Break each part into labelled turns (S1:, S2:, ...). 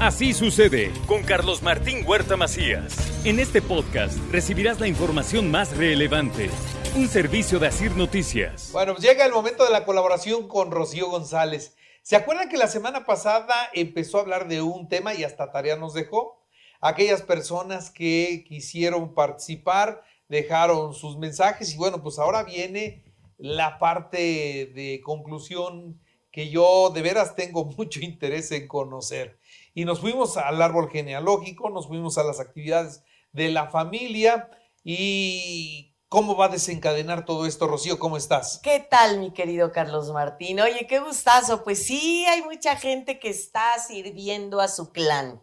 S1: Así sucede con Carlos Martín Huerta Macías. En este podcast recibirás la información más relevante. Un servicio de Asir Noticias.
S2: Bueno, pues llega el momento de la colaboración con Rocío González. ¿Se acuerdan que la semana pasada empezó a hablar de un tema y hasta tarea nos dejó? Aquellas personas que quisieron participar dejaron sus mensajes y bueno, pues ahora viene la parte de conclusión que yo de veras tengo mucho interés en conocer. Y nos fuimos al árbol genealógico, nos fuimos a las actividades de la familia y cómo va a desencadenar todo esto, Rocío, ¿cómo estás?
S3: ¿Qué tal, mi querido Carlos Martín? Oye, qué gustazo. Pues sí, hay mucha gente que está sirviendo a su clan.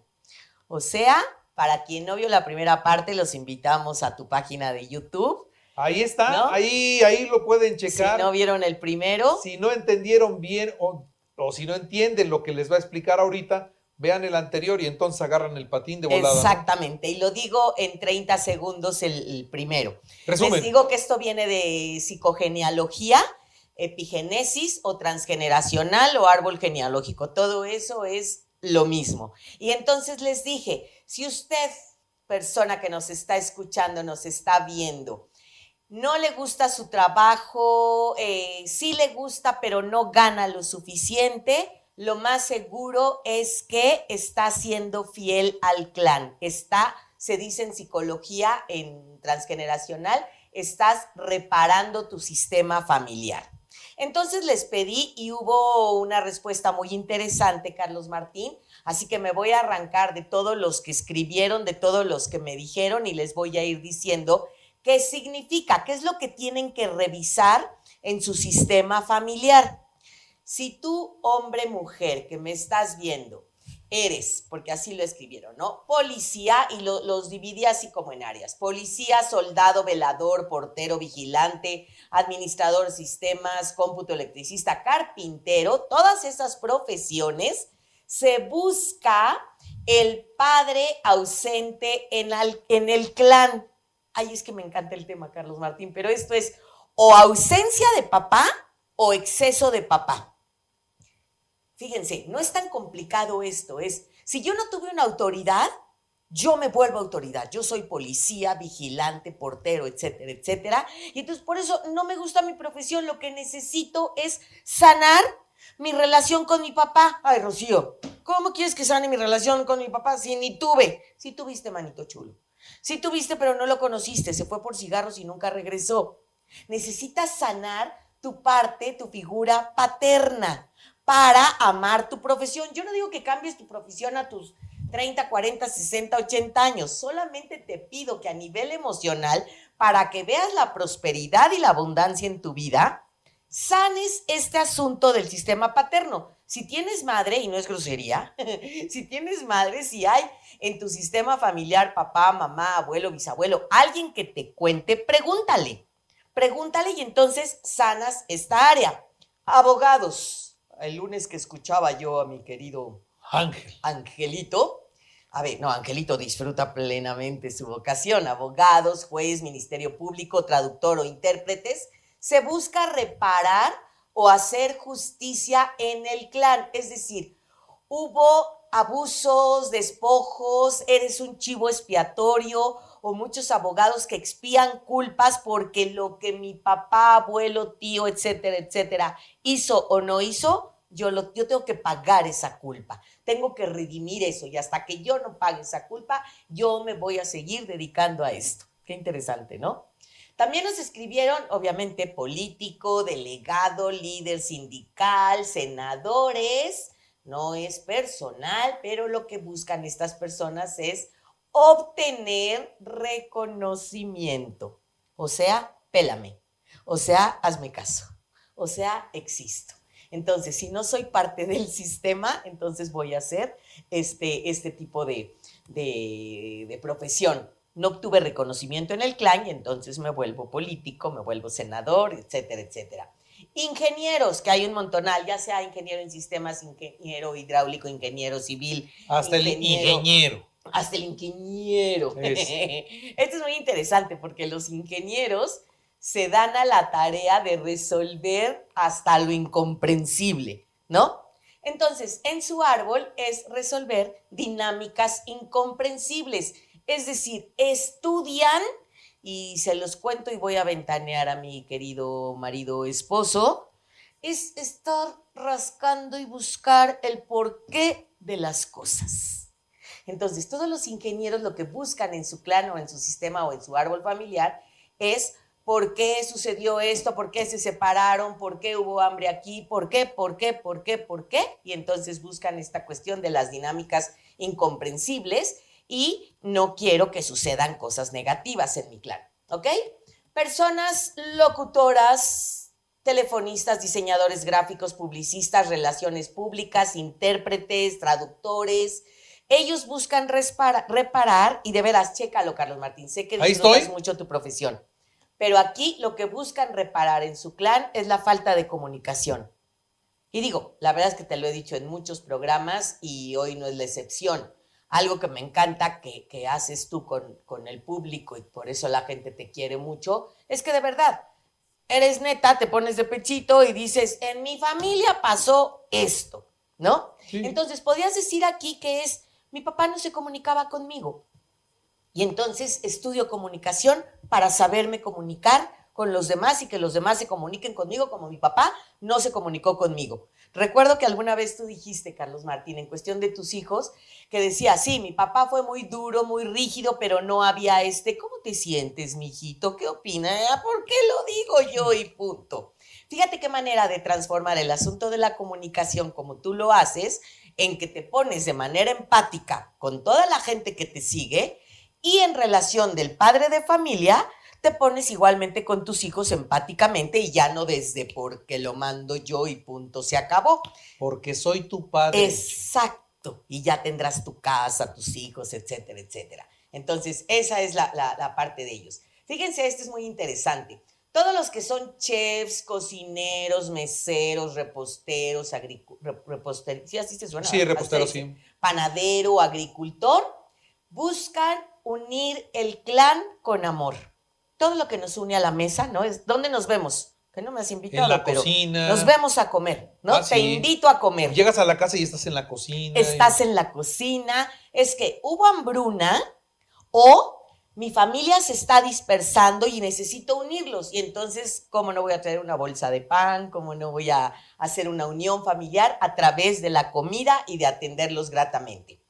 S3: O sea, para quien no vio la primera parte, los invitamos a tu página de YouTube.
S2: Ahí está,
S3: ¿No?
S2: ahí, ahí lo pueden checar.
S3: Si no vieron el primero,
S2: Si no entendieron bien o, o si no entienden lo que les va a explicar ahorita, vean el anterior y entonces agarran el patín de volada. ¿no?
S3: exactamente. Y lo digo en 30 segundos el, el primero.
S2: Resumen.
S3: Les digo que esto viene de psicogenealogía, epigenesis o transgeneracional o árbol genealógico. Todo eso es lo mismo. Y entonces les dije, si usted, persona que nos está escuchando, nos está viendo, no le gusta su trabajo, eh, sí le gusta, pero no gana lo suficiente, lo más seguro es que está siendo fiel al clan. Está, se dice en psicología, en transgeneracional, estás reparando tu sistema familiar. Entonces les pedí y hubo una respuesta muy interesante, Carlos Martín. Así que me voy a arrancar de todos los que escribieron, de todos los que me dijeron y les voy a ir diciendo qué significa, qué es lo que tienen que revisar en su sistema familiar. Si tú, hombre, mujer, que me estás viendo, eres, porque así lo escribieron, ¿no? Policía, y lo- los dividí así como en áreas. Policía, soldado, velador, portero, vigilante, administrador sistemas, cómputo electricista, carpintero, todas esas profesiones, se busca el padre ausente en el clan. Ay, es que me encanta el tema, Carlos Martín, pero esto es o ausencia de papá o exceso de papá. Fíjense, no es tan complicado esto, es, si yo no tuve una autoridad, yo me vuelvo autoridad. Yo soy policía, vigilante, portero, etcétera, etcétera. Y entonces por eso no me gusta mi profesión. Lo que necesito es sanar mi relación con mi papá. Ay, Rocío, ¿cómo quieres que sane mi relación con mi papá si ni tuve? Si tuviste, manito chulo. Si tuviste, pero no lo conociste. Se fue por cigarros y nunca regresó. Necesitas sanar tu parte, tu figura paterna para amar tu profesión. Yo no digo que cambies tu profesión a tus 30, 40, 60, 80 años. Solamente te pido que a nivel emocional, para que veas la prosperidad y la abundancia en tu vida, sanes este asunto del sistema paterno. Si tienes madre, y no es grosería, si tienes madre, si hay en tu sistema familiar papá, mamá, abuelo, bisabuelo, alguien que te cuente, pregúntale. Pregúntale y entonces sanas esta área. Abogados. El lunes que escuchaba yo a mi querido
S2: Ángel.
S3: Angelito. A ver, no, Angelito disfruta plenamente su vocación. Abogados, juez, ministerio público, traductor o intérpretes. Se busca reparar o hacer justicia en el clan. Es decir, hubo abusos, despojos, eres un chivo expiatorio o muchos abogados que expían culpas porque lo que mi papá, abuelo, tío, etcétera, etcétera, hizo o no hizo, yo, lo, yo tengo que pagar esa culpa. Tengo que redimir eso y hasta que yo no pague esa culpa, yo me voy a seguir dedicando a esto. Qué interesante, ¿no? También nos escribieron, obviamente, político, delegado, líder sindical, senadores. No es personal, pero lo que buscan estas personas es obtener reconocimiento. O sea, pélame. O sea, hazme caso. O sea, existo. Entonces, si no soy parte del sistema, entonces voy a hacer este, este tipo de, profesión. No obtuve reconocimiento en el clan y entonces me vuelvo político, me vuelvo senador, etcétera, etcétera. Ingenieros, que hay un montonal, ya sea ingeniero en sistemas, ingeniero hidráulico, ingeniero civil.
S2: Hasta el ingeniero.
S3: Hasta el ingeniero.
S2: Es.
S3: Esto es muy interesante porque los ingenieros se dan a la tarea de resolver hasta lo incomprensible, ¿no? Entonces, en su árbol es resolver dinámicas incomprensibles, es decir, estudian, y se los cuento y voy a ventanear a mi querido marido esposo, es estar rascando y buscar el porqué de las cosas. Entonces, todos los ingenieros lo que buscan en su clan o en su sistema o en su árbol familiar es por qué sucedió esto, por qué se separaron, por qué hubo hambre aquí, por qué, por qué, por qué, por qué. Y entonces buscan esta cuestión de las dinámicas incomprensibles y no quiero que sucedan cosas negativas en mi clan, ¿ok? Personas locutoras, telefonistas, diseñadores gráficos, publicistas, relaciones públicas, intérpretes, traductores. Ellos buscan respara- reparar, y de veras, chécalo, Carlos Martín, sé que disfrutas mucho tu profesión, pero aquí lo que buscan reparar en su clan es la falta de comunicación. Y digo, la verdad es que te lo he dicho en muchos programas y hoy no es la excepción. Algo que me encanta que, que haces tú con, con el público y por eso la gente te quiere mucho, es que de verdad, eres neta, te pones de pechito y dices, en mi familia pasó esto, ¿no?
S2: Sí.
S3: Entonces, podrías decir aquí que es, mi papá no se comunicaba conmigo. Y entonces estudio comunicación para saberme comunicar con los demás y que los demás se comuniquen conmigo como mi papá no se comunicó conmigo. Recuerdo que alguna vez tú dijiste, Carlos Martín, en cuestión de tus hijos, que decía, sí, mi papá fue muy duro, muy rígido, pero no había este, ¿cómo te sientes, mijito? ¿Qué opina? Ah, ¿Por qué lo digo yo y punto? Fíjate qué manera de transformar el asunto de la comunicación como tú lo haces, en que te pones de manera empática con toda la gente que te sigue y en relación del padre de familia, te pones igualmente con tus hijos empáticamente y ya no desde porque lo mando yo y punto, se acabó.
S2: Porque soy tu padre.
S3: Exacto. Y ya tendrás tu casa, tus hijos, etcétera, etcétera. Entonces, esa es la, la- la parte de ellos. Fíjense, esto es muy interesante. Todos los que son chefs, cocineros, meseros, reposteros, agricu- re- reposter- sí, así se suena.
S2: Sí, repostero, sí.
S3: Panadero, agricultor, buscan unir el clan con amor. Todo lo que nos une a la mesa, ¿no? Es ¿dónde nos vemos? Que no me has invitado,
S2: En la
S3: pero
S2: cocina.
S3: nos vemos a comer, ¿no?
S2: Ah,
S3: Te
S2: sí.
S3: invito a comer.
S2: Llegas a la casa y estás en la cocina.
S3: Estás en la cocina. Es que hubo hambruna o mi familia se está dispersando y necesito unirlos. Y entonces, ¿cómo no voy a traer una bolsa de pan? ¿Cómo no voy a hacer una unión familiar a través de la comida y de atenderlos gratamente?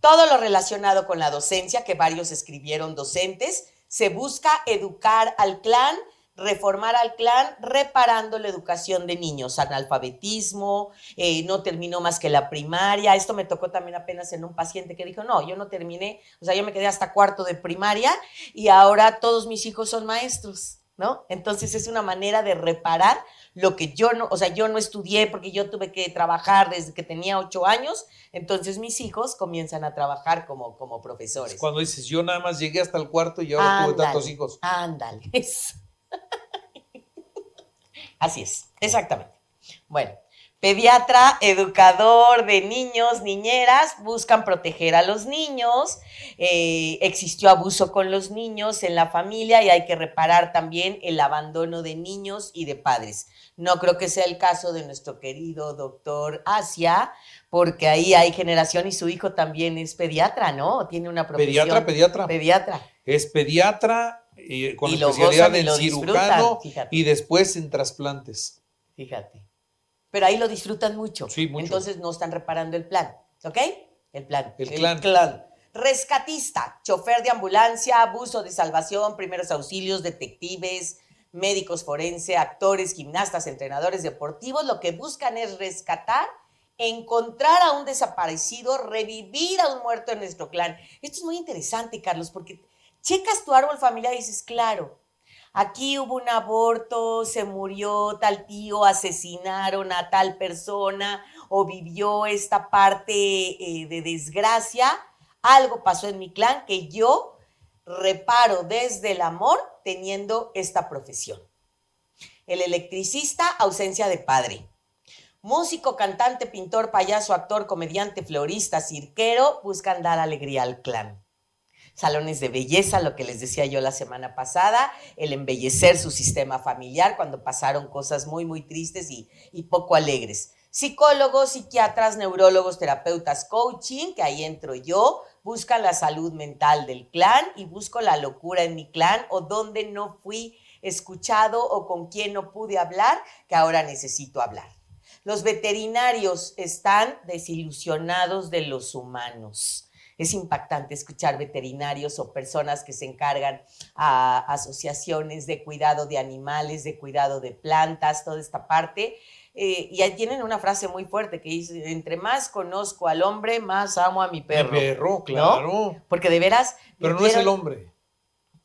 S3: Todo lo relacionado con la docencia, que varios escribieron docentes, se busca educar al clan, reformar al clan, reparando la educación de niños, analfabetismo, eh, no terminó más que la primaria. Esto me tocó también apenas en un paciente que dijo, no, yo no terminé, o sea, yo me quedé hasta cuarto de primaria y ahora todos mis hijos son maestros, ¿no? Entonces es una manera de reparar lo que yo no, o sea, yo no estudié porque yo tuve que trabajar desde que tenía ocho años, entonces mis hijos comienzan a trabajar como, como profesores.
S2: Es cuando dices, yo nada más llegué hasta el cuarto y ahora tuve tantos hijos.
S3: Ándale. Así es, exactamente. Bueno, pediatra, educador de niños, niñeras, buscan proteger a los niños. eh, existió abuso con los niños en la familia y hay que reparar también el abandono de niños y de padres. No creo que sea el caso de nuestro querido doctor Asia, porque ahí hay generación y su hijo también es pediatra, ¿no? Tiene una profesión.
S2: Pediatra, pediatra.
S3: Pediatra.
S2: Es pediatra eh, con
S3: Y
S2: especialidad en cirujano y después en trasplantes.
S3: Fíjate. Pero ahí lo disfrutan mucho.
S2: Sí, mucho.
S3: Entonces no están reparando el plan. ¿Ok? El plan.
S2: El clan.
S3: Rescatista, chofer de ambulancia, abuso de salvación, primeros auxilios, detectives, médicos forense, actores, gimnastas, entrenadores deportivos. Lo que buscan es rescatar, encontrar a un desaparecido, revivir a un muerto en nuestro clan. Esto es muy interesante, Carlos, porque checas tu árbol familiar y dices, claro, aquí hubo un aborto, se murió tal tío, asesinaron a tal persona o vivió esta parte eh, de desgracia, algo pasó en mi clan que yo reparo desde el amor teniendo esta profesión. El electricista, ausencia de padre. Músico, cantante, pintor, payaso, actor, comediante, florista, cirquero, buscan dar alegría al clan. Salones de belleza, lo que les decía yo la semana pasada, el embellecer su sistema familiar cuando pasaron cosas muy, muy tristes y, y poco alegres. Psicólogos, psiquiatras, neurólogos, terapeutas, coaching, que ahí entro yo, buscan la salud mental del clan y busco la locura en mi clan o donde no fui escuchado o con quien no pude hablar, que ahora necesito hablar. Los veterinarios están desilusionados de los humanos. Es impactante escuchar veterinarios o personas que se encargan a asociaciones de cuidado de animales, de cuidado de plantas, toda esta parte. Eh, y ahí tienen una frase muy fuerte que dice, entre más conozco al hombre, más amo a mi perro.
S2: Mi perro, claro.
S3: Porque de veras...
S2: Pero no es el hombre.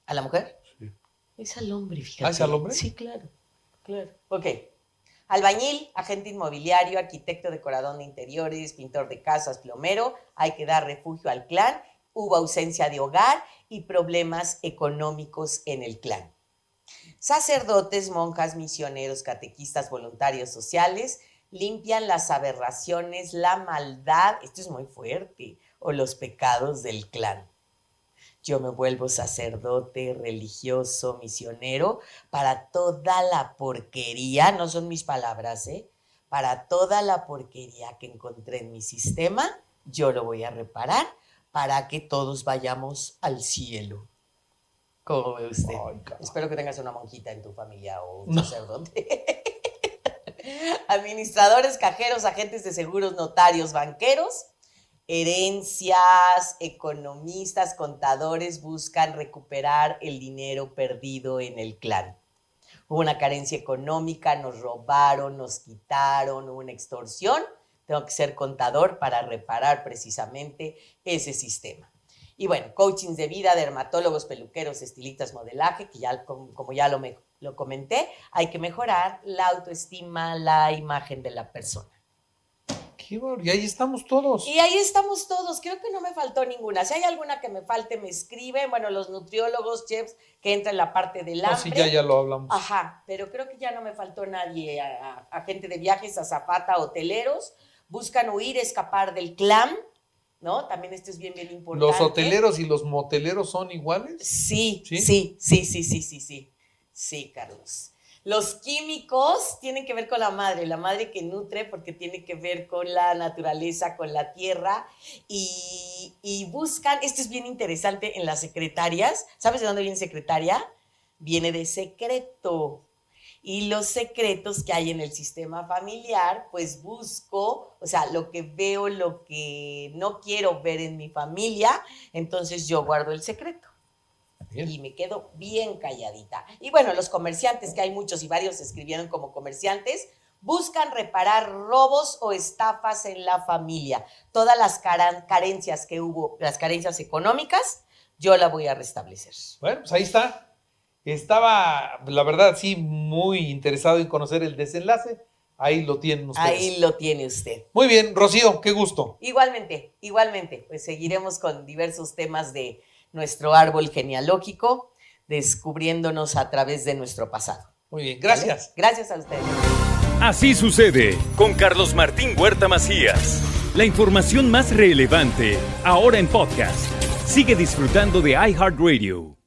S3: ¿A la mujer? Sí. Es al hombre, fíjate.
S2: ¿Ah, es al hombre?
S3: Sí, claro. Claro. Ok. Albañil, agente inmobiliario, arquitecto, decorador de interiores, pintor de casas, plomero, hay que dar refugio al clan, hubo ausencia de hogar y problemas económicos en el clan. Sacerdotes, monjas, misioneros, catequistas, voluntarios sociales limpian las aberraciones, la maldad, esto es muy fuerte, o los pecados del clan yo me vuelvo sacerdote, religioso, misionero, para toda la porquería, no son mis palabras, ¿eh? Para toda la porquería que encontré en mi sistema, yo lo voy a reparar para que todos vayamos al cielo. ¿Cómo ve usted? Espero que tengas una monjita en tu familia o un sacerdote. Administradores, cajeros, agentes de seguros, notarios, banqueros herencias, economistas, contadores buscan recuperar el dinero perdido en el clan. Hubo una carencia económica, nos robaron, nos quitaron, hubo una extorsión. Tengo que ser contador para reparar precisamente ese sistema. Y bueno, coachings de vida, dermatólogos, peluqueros, estilistas, modelaje, que ya como, ya lo, lo comenté, hay que mejorar la autoestima, la imagen de la persona.
S2: Y ahí estamos todos.
S3: Y ahí estamos todos. Creo que no me faltó ninguna. Si hay alguna que me falte, me escriben. Bueno, los nutriólogos, chefs, que entra en la parte del hambre.
S2: sí, ya, ya lo hablamos.
S3: Ajá, pero creo que ya no me faltó nadie. A, gente de viajes, a zapata, hoteleros. Buscan huir, escapar del clan. ¿No? También esto es bien, bien importante.
S2: ¿Los hoteleros y los moteleros son iguales?
S3: Sí, sí, sí, sí, sí, sí, sí, sí, sí Carlos. Los químicos tienen que ver con la madre, la madre que nutre porque tiene que ver con la naturaleza, con la tierra y, buscan, esto es bien interesante en las secretarias, ¿sabes de dónde viene secretaria? Viene de secreto. Y los secretos que hay en el sistema familiar, pues busco, o sea, lo que veo, lo que no quiero ver en mi familia, entonces yo guardo el secreto. Y me quedo bien calladita. Y bueno, los comerciantes, que hay muchos y varios escribieron como comerciantes, buscan reparar robos o estafas en la familia. Todas las carencias que hubo, las carencias económicas, yo la voy a restablecer.
S2: Bueno, pues ahí está. Estaba, la verdad, sí, muy interesado en conocer el desenlace. Ahí lo tienen ustedes.
S3: Ahí lo tiene usted.
S2: Muy bien, Rocío, qué gusto.
S3: Igualmente, igualmente. Pues seguiremos con diversos temas de nuestro árbol genealógico, descubriéndonos a través de nuestro pasado.
S2: Muy bien, gracias.
S3: Gracias a ustedes.
S1: Así sucede con Carlos Martín Huerta Macías. La información más relevante, ahora en podcast. Sigue disfrutando de iHeartRadio.